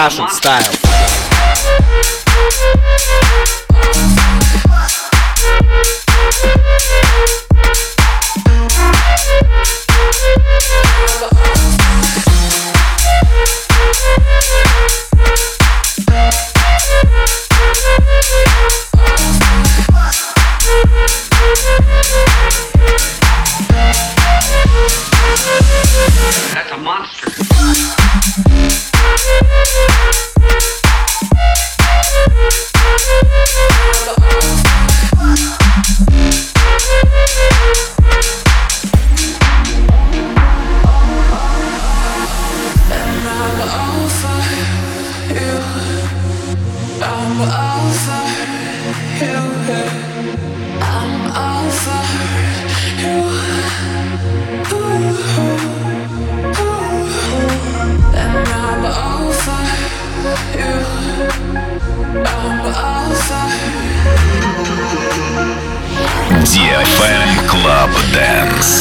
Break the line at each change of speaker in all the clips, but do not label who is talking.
Russian style.
Dance.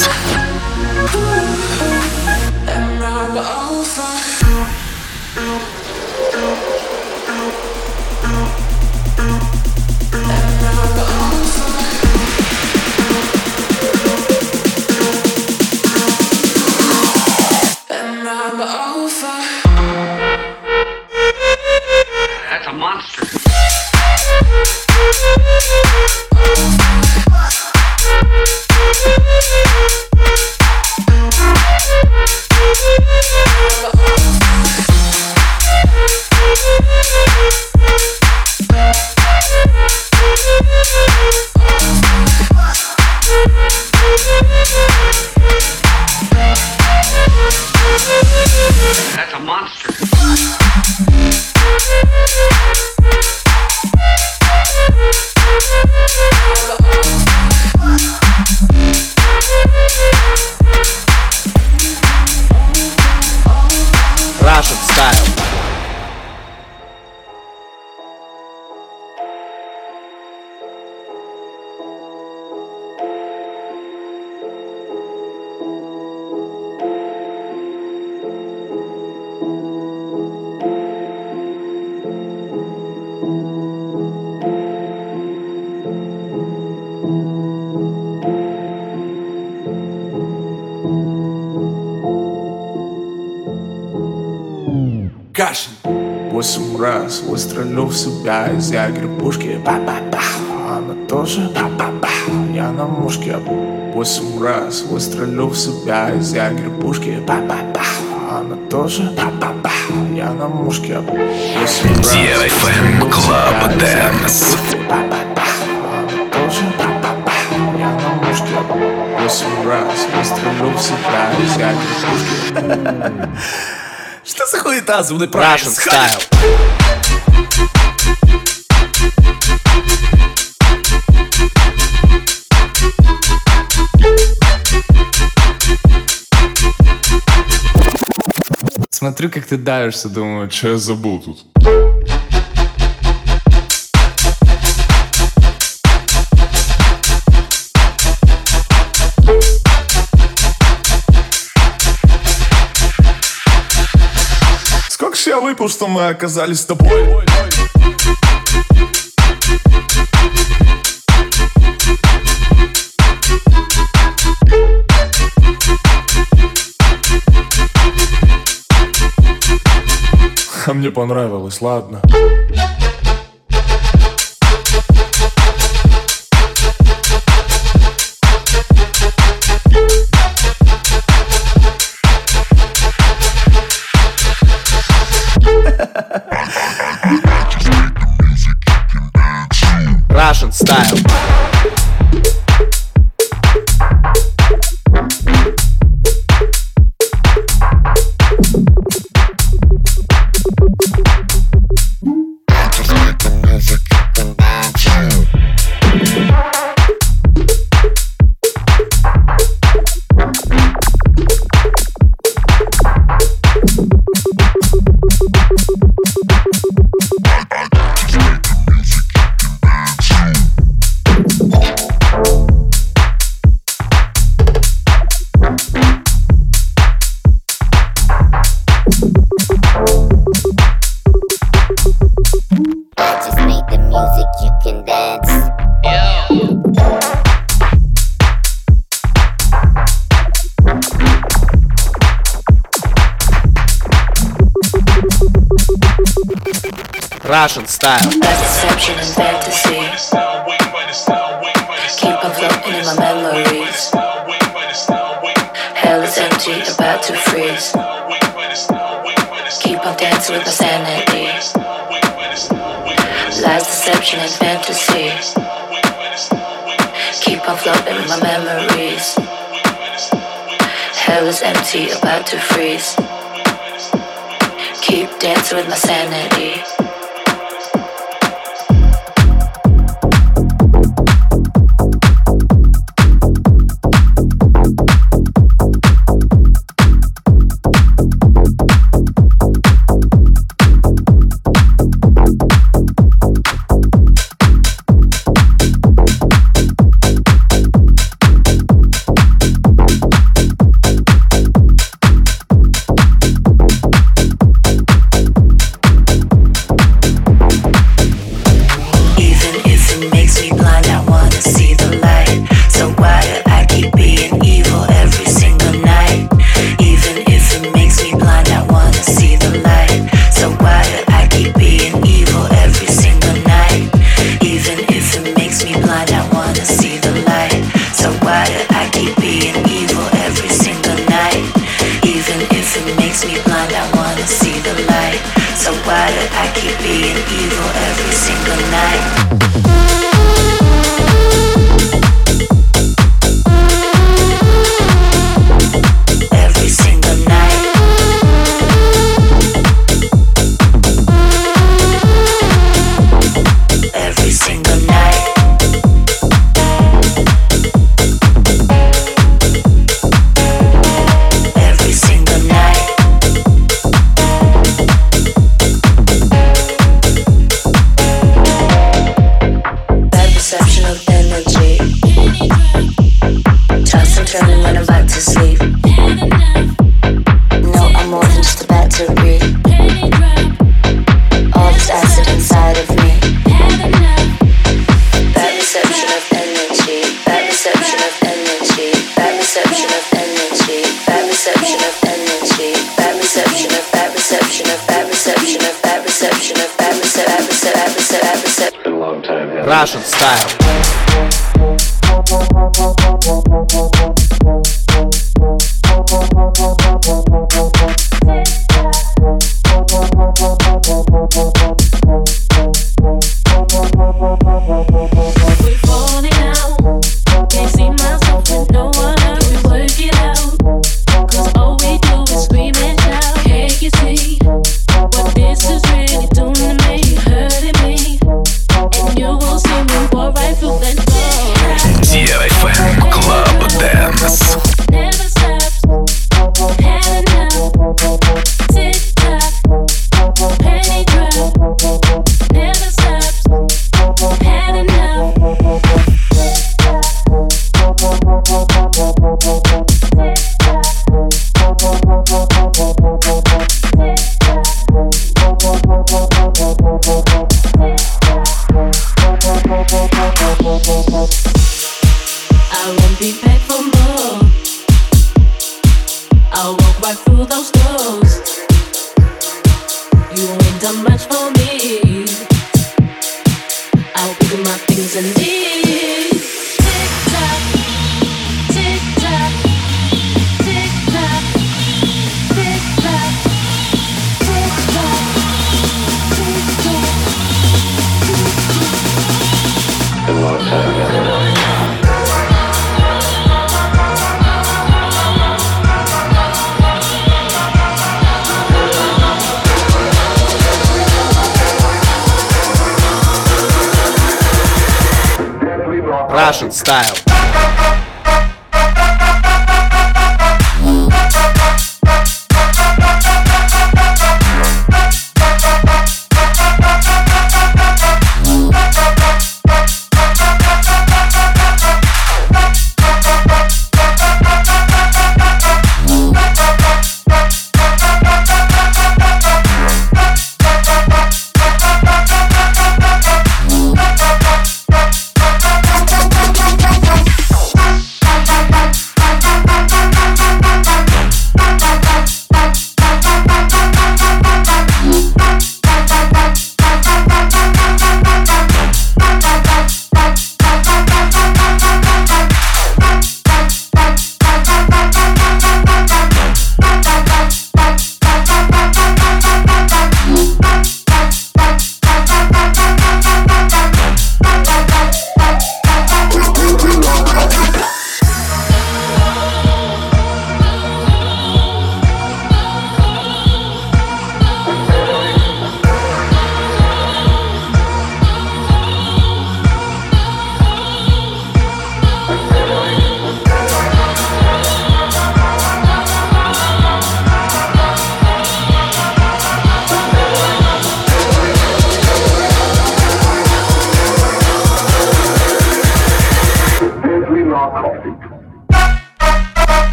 Кашин Восемь раз выстрелю в себя из ягерь пушки. Ба-ба-ба. Она тоже ба-ба-ба. Я на мушке. Восемь раз выстрелю в себя из ягерь пушки. Ба-ба-ба. Она тоже ба-ба-ба. Я на мушке.
DFM Club Dance.
пушки. Ба-ба-ба. Она тоже ба-ба-ба. Я на мушке. Восемь раз выстрелю в себя из ягерь
Były tazły
Russian style.
Смотрю, как ты давишься, думаю, что я забыл тут. Каковы что мы оказались с тобой А мне понравилось, ладно.
Russian style. style.
Bad deception and fantasy. Keep on floating in my memories. Hell is empty, about to freeze. Keep on dancing with my sanity. Lies, deception, and fantasy. Keep on floating in my memories. Hell is empty, about to freeze. Keep dancing with my sanity.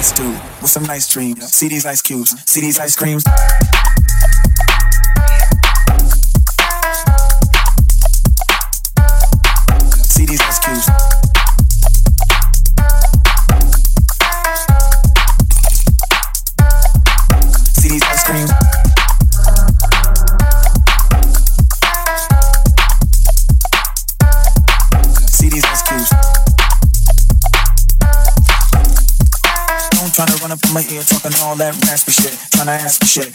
Nice dude with some nice dreams. See these ice cubes, see these ice creams. That raspy shit. Trying to ask for shit.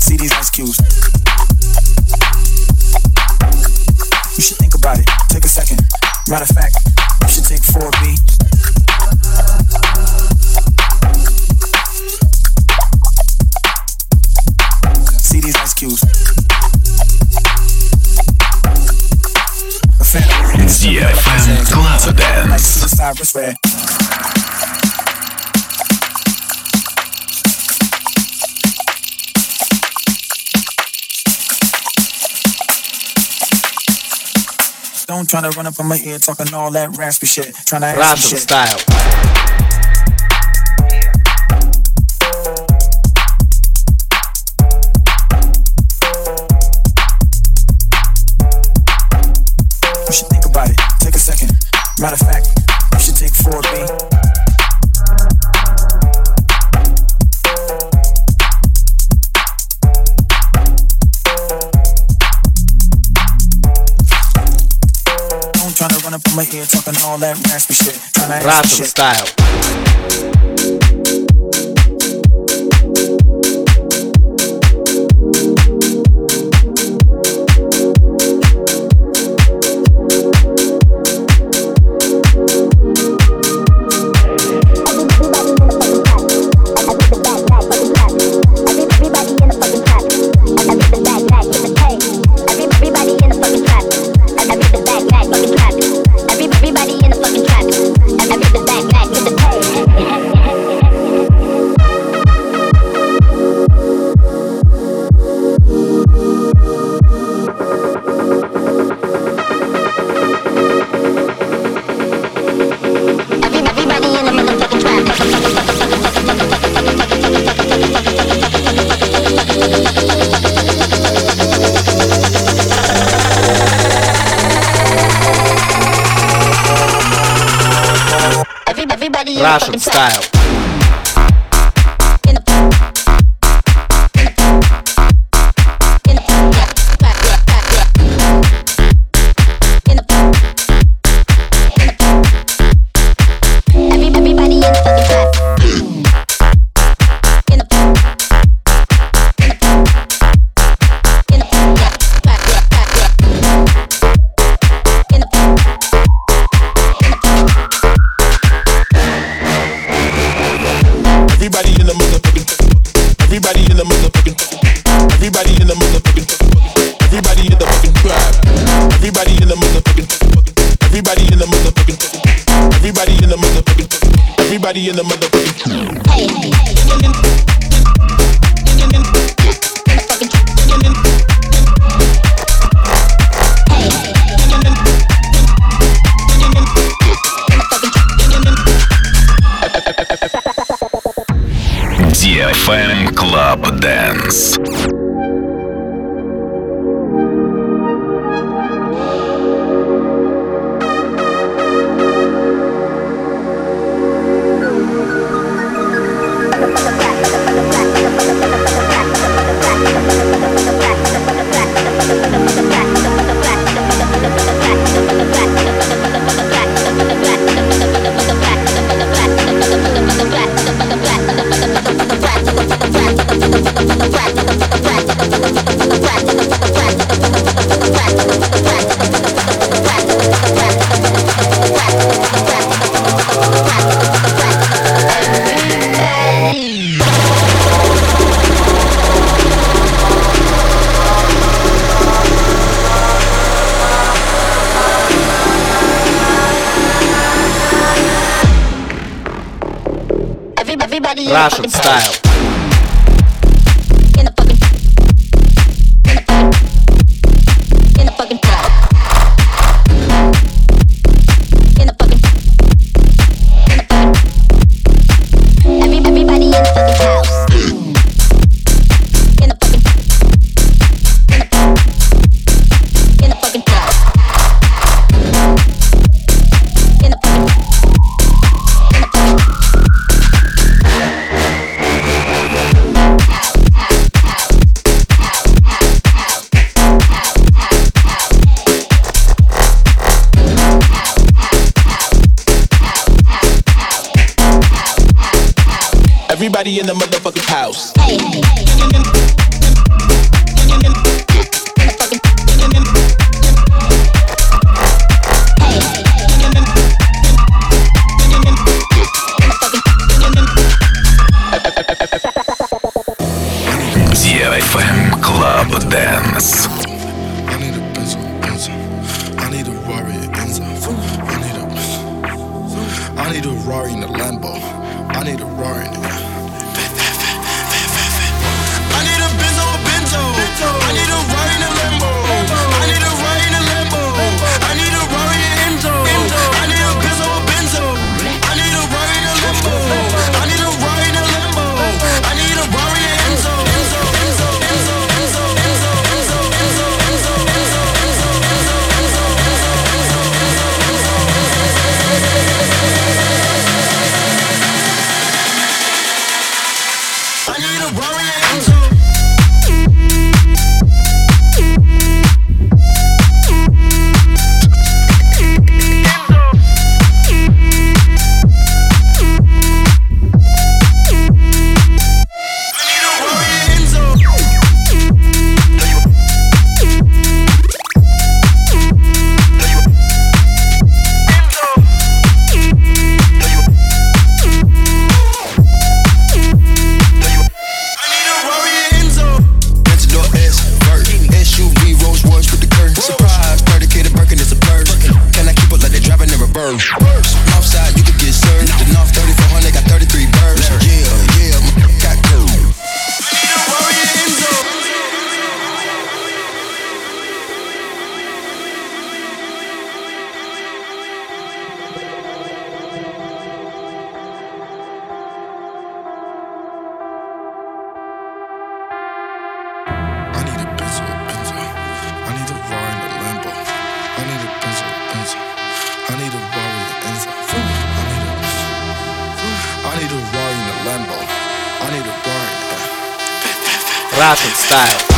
See these ice cubes. You should think about it. Take a second. Matter of fact, you should take 4B. Suicide. Don't try to run up on my ear talking all that raspy shit. Trying to ask for shit.
style.
You should think about it. Take a second. Matter of fact, run on talking all that raspy shit. Trying to
style. Club Dance.
style.
motherfucking house.
Club Dance.
I need a pencil, pencil. A Rari I need a Rari in a
style.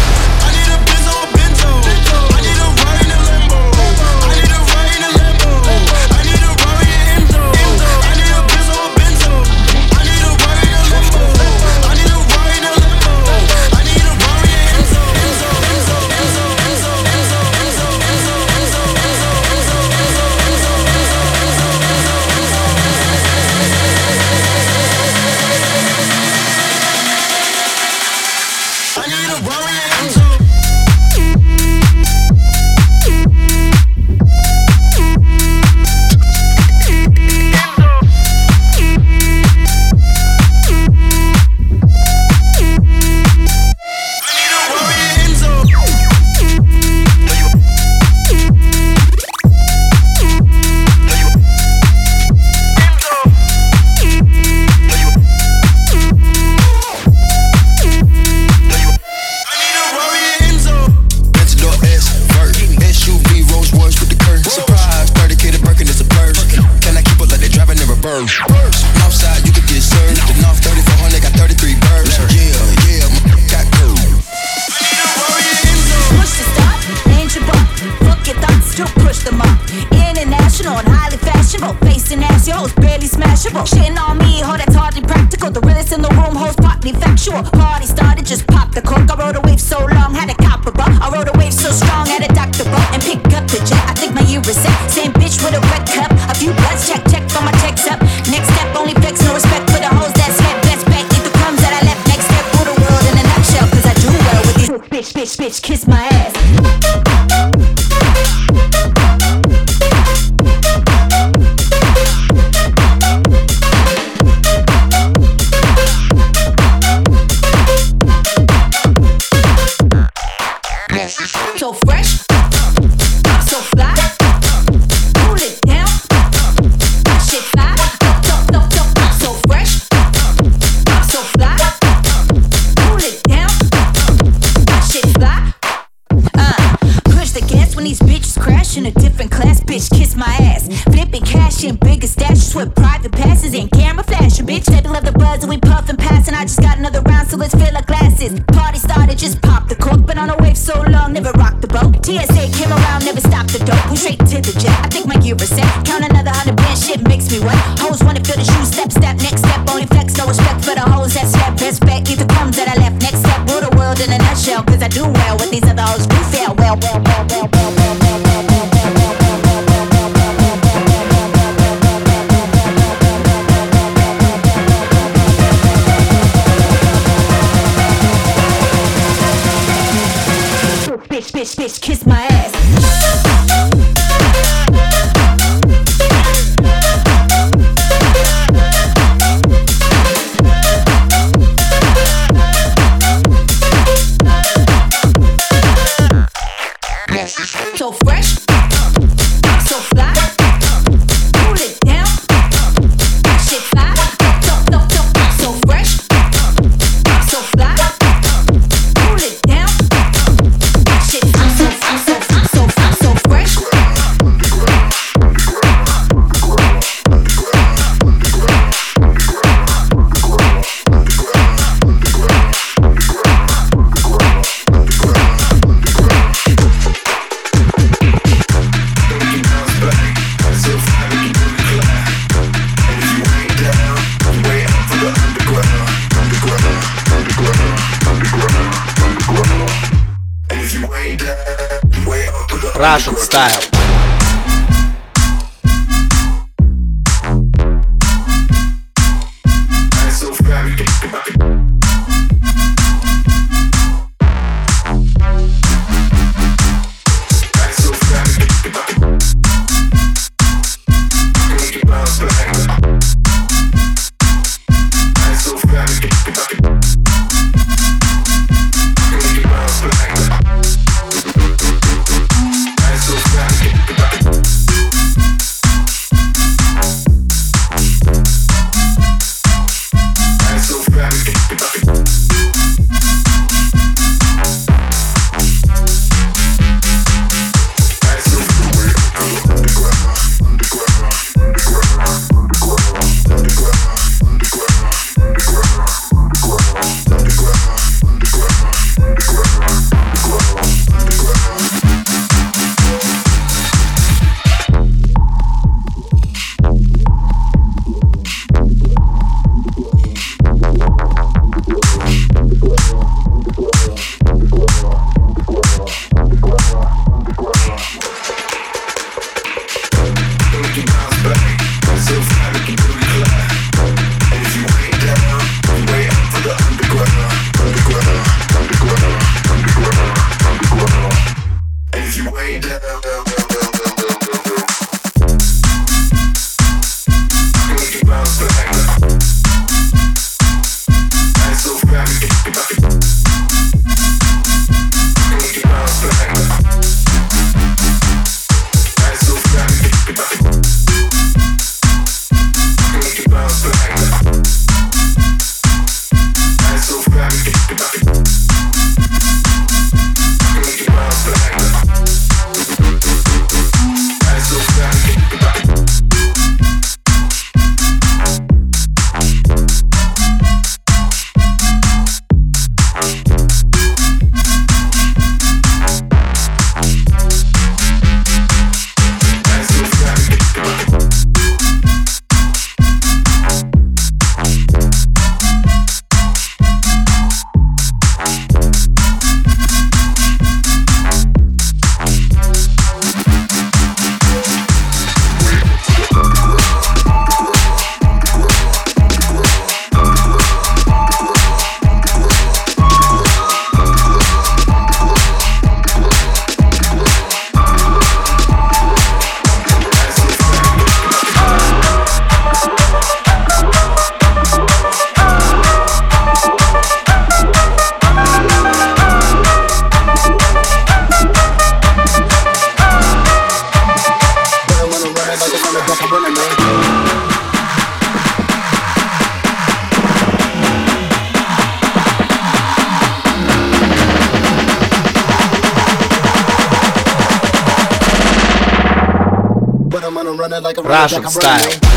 Russian style.
DFM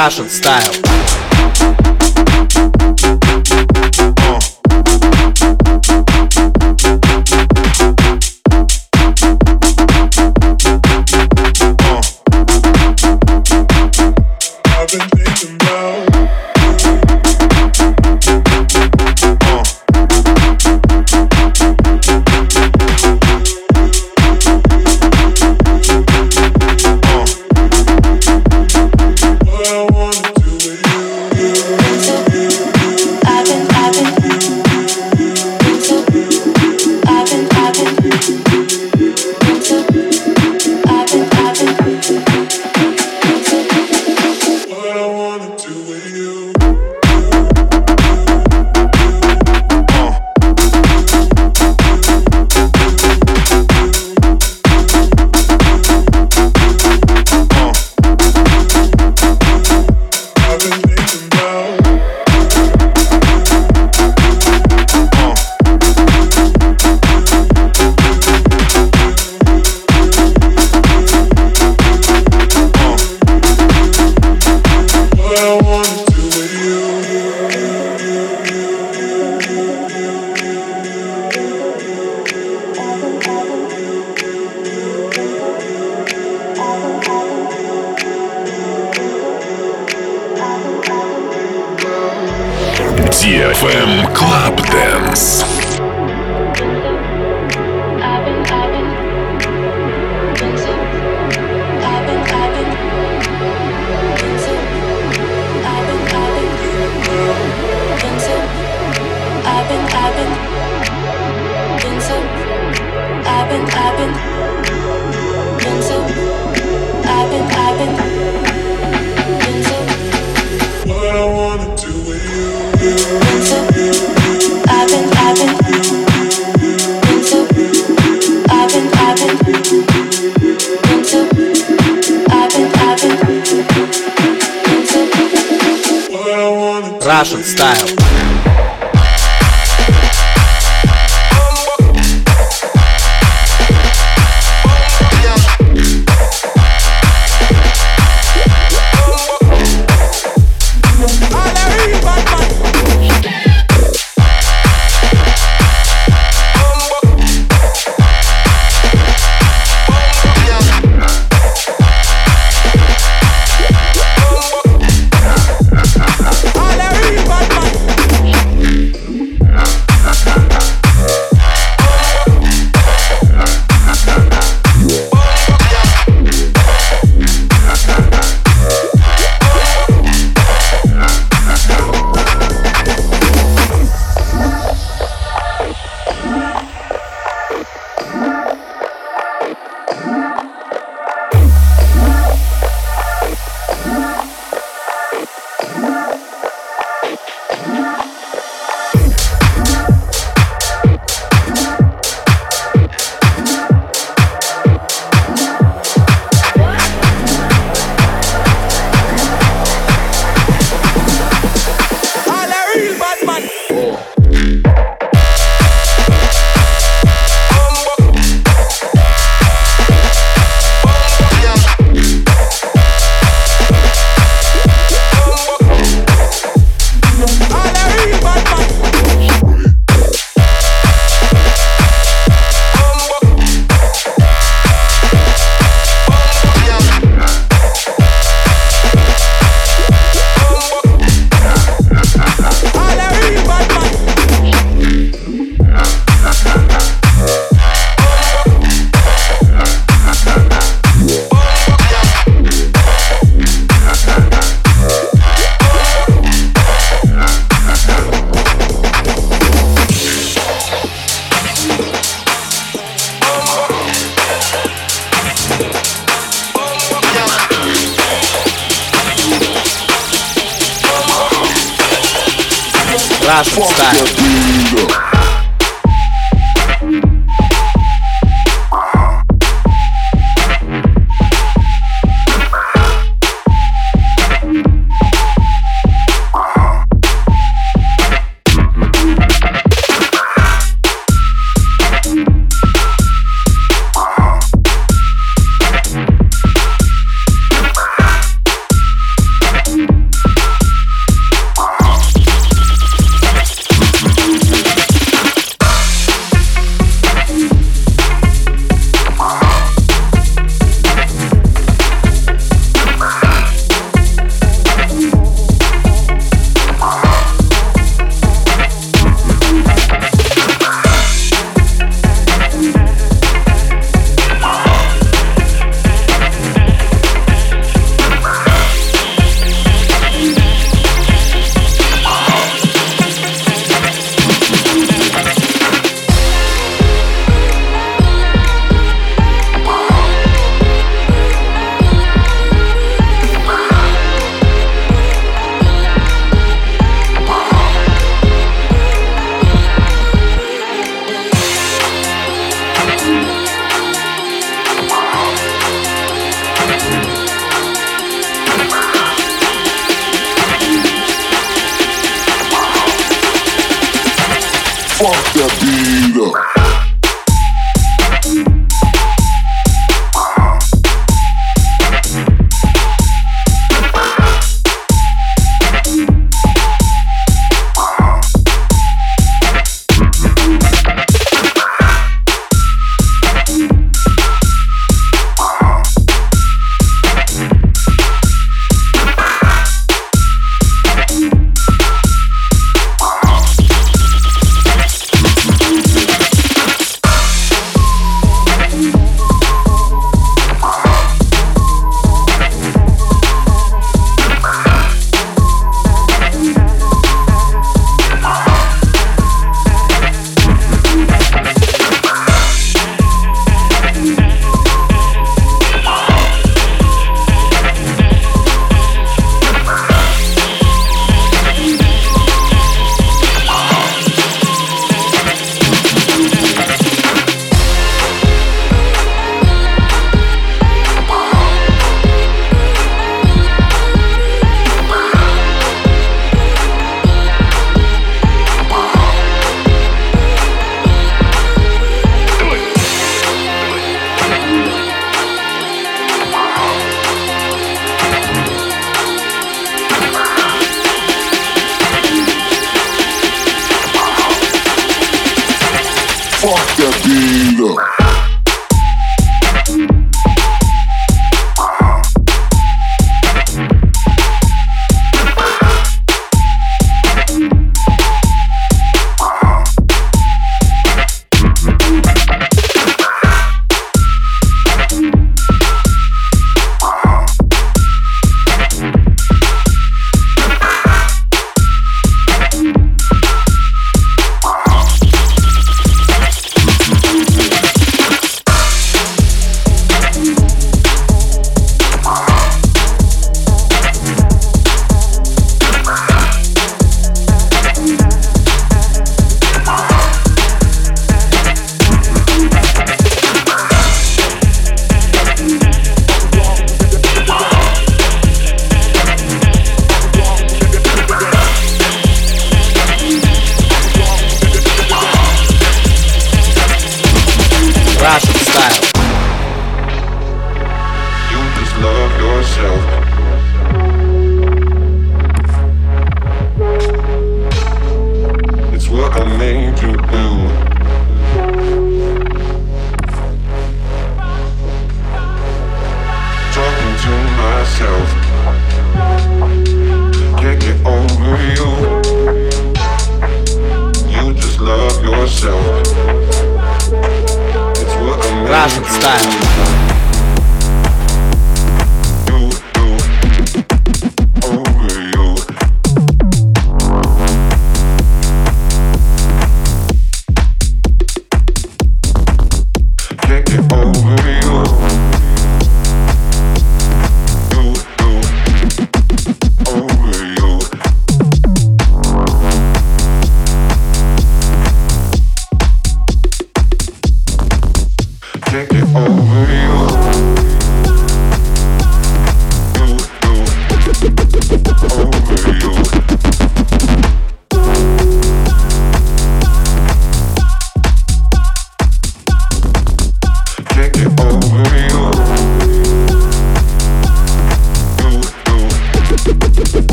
Russian style.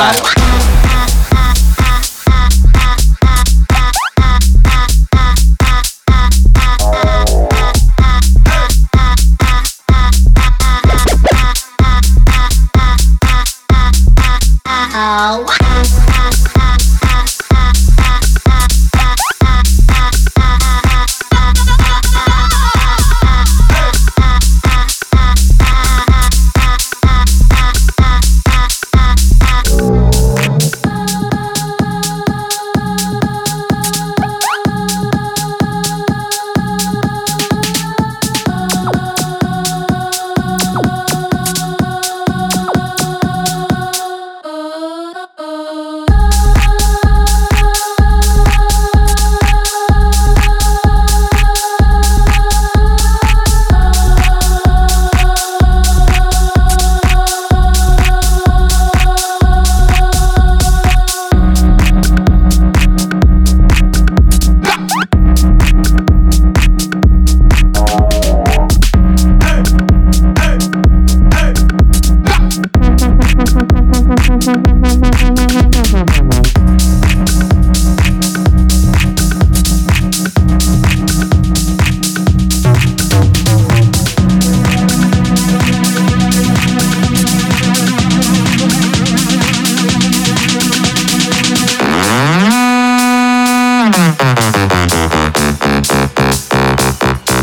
Russian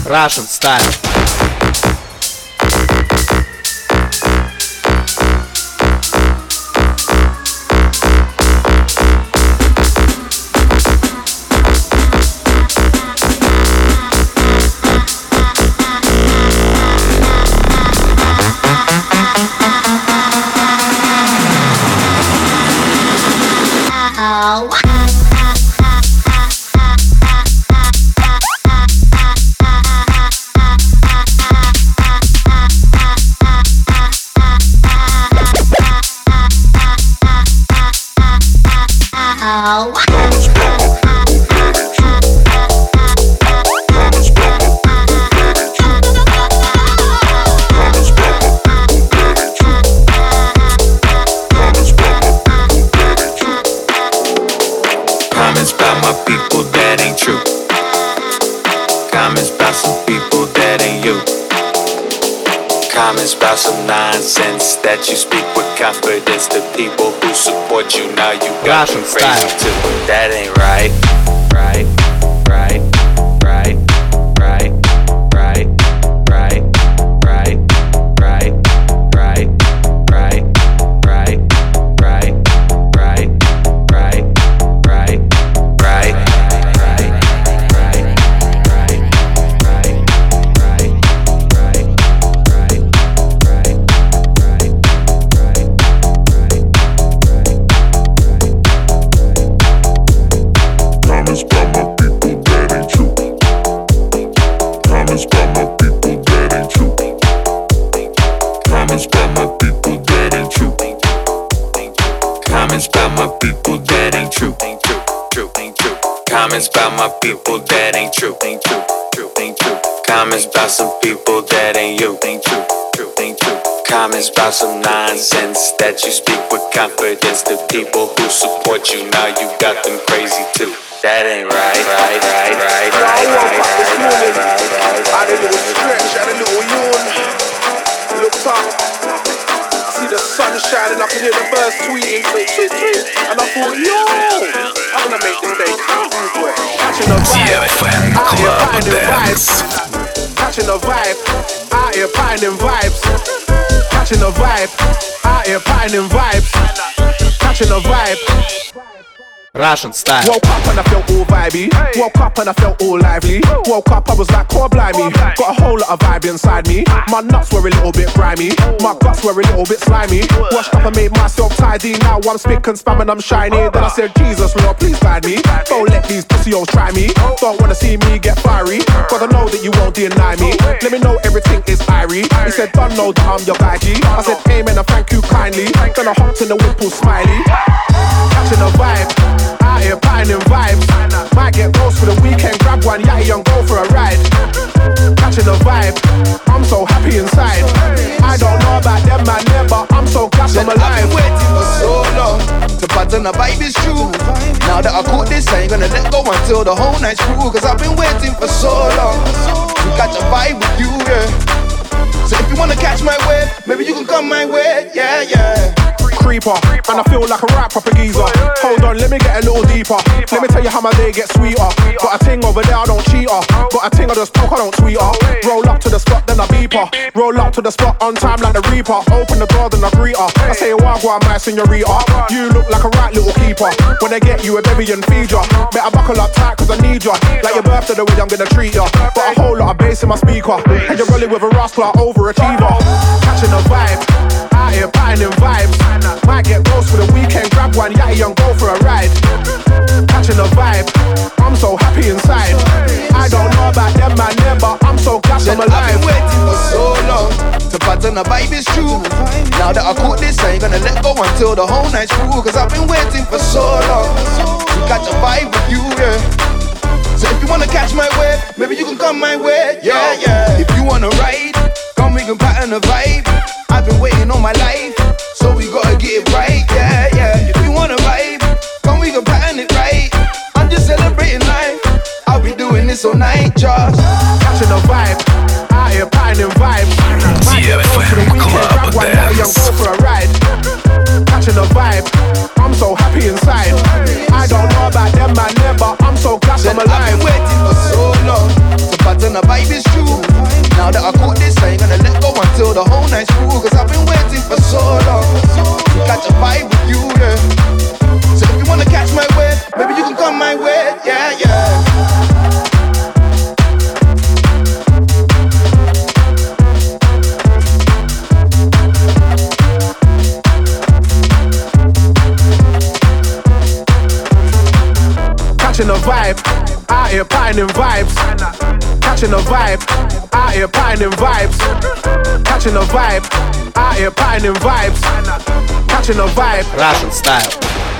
Russian style.
That
you
speak with confidence to people who support you. Now you got them crazy too. That ain't. Right.
Comments about my people that ain't true. Ain't true. True.
Ain't true. Comments about my people that ain't true. Ain't true. True. Ain't true. Comments about some people that ain't you. Ain't true. True. Ain't true. Comments about some nonsense that you speak with confidence to people who support you. Now you got them crazy too. That ain't right. Right. Right. Right. Right. Right. Right.
I did a little stretch, had a little yawn. Looked up, see the sun shining, I can hear the birds tweeting, tweet, tweet, tweet. And I thought, yo, I'm gonna make this day count, boy. Catching a vibe, out here finding vibes. Catching a vibe, out here finding vibes. Catching a vibe, out here finding vibes. Catching a vibe.
Russian style.
Woke up and I felt all vibey. Woke up and I felt all lively. Woke up, I was like, core blimey. Got a whole lot of vibe inside me. My nuts were a little bit grimy. My guts were a little bit slimy. Washed up and made myself tidy. Now I'm spick and spam and I'm shiny. Then I said, Jesus, Lord, please guide me. Don't let these pussy hoes try me. Don't wanna see me get fiery. Cause I know that you won't deny me. Let me know everything is irie. He said, don't know that I'm your guy G. I said, amen and thank you kindly. Then I hopped in the whip all smiley. Catching a vibe. Out here finding vibes. Might get close for the weekend, grab one yatty and go for a ride. Catching a vibe. I'm so happy inside. I don't know about them man there, but I'm so glad I'm alive.
I've been waiting for so long to pattern the vibe is true. Now that I caught this, I ain't gonna let go until the whole night's through. Cause I've been waiting for so long to catch a vibe with you, yeah. So if you wanna catch my wave, maybe you can come my way, yeah, yeah.
Creeper, and I feel like a rap proper geezer. Hold on, let me get a little deeper. Let me tell you how my day gets sweeter. Got a ting over there, I don't cheat her. Got a ting I just poke, I don't tweet her. Roll up to the spot, then I beep her. Roll up to the spot on time like the Reaper. Open the door, then I greet her. I say, Wagwan, my senorita. You look like a right little keeper. When I get you a baby and feed ya. Better buckle up tight, cause I need ya. Like your birthday, the way I'm gonna treat ya. Got a whole lot of bass in my speaker. And you're rolling with a rascal, overachiever. Catching a vibe. Out here finding vibes. Might get close for the weekend, grab one yatty and go for a ride. Catching a vibe, I'm so happy inside. I don't know about them man but I'm so glad I'm
I've
alive.
So long to pattern the vibe is true. Now that I caught this, I ain't gonna let go until the whole night's through. Cause I've been waiting for so long to catch a vibe with you, yeah. So if you wanna catch my wave, maybe you can come my way, yeah, yeah. If you wanna ride, come we can pattern the vibe. I've been waiting all my life, so we gotta get it right, yeah, yeah. If you wanna vibe, come we can pattern it right. I'm just celebrating life. I'll be doing this all night, just
Catching a vibe, out the vibe. I'm so happy inside. I don't know about them, man, never. I'm so glad I'm alive.
I've been waiting for so long. Vibe is true. Now that I this, I ain't gonna let go until the whole I've been waiting for so long. To catch a vibe with you.
here pining vibes. Catching a vibe. Out here pining vibes. Catching a vibe. Out here pining vibes. Catching a vibe.
Russian style.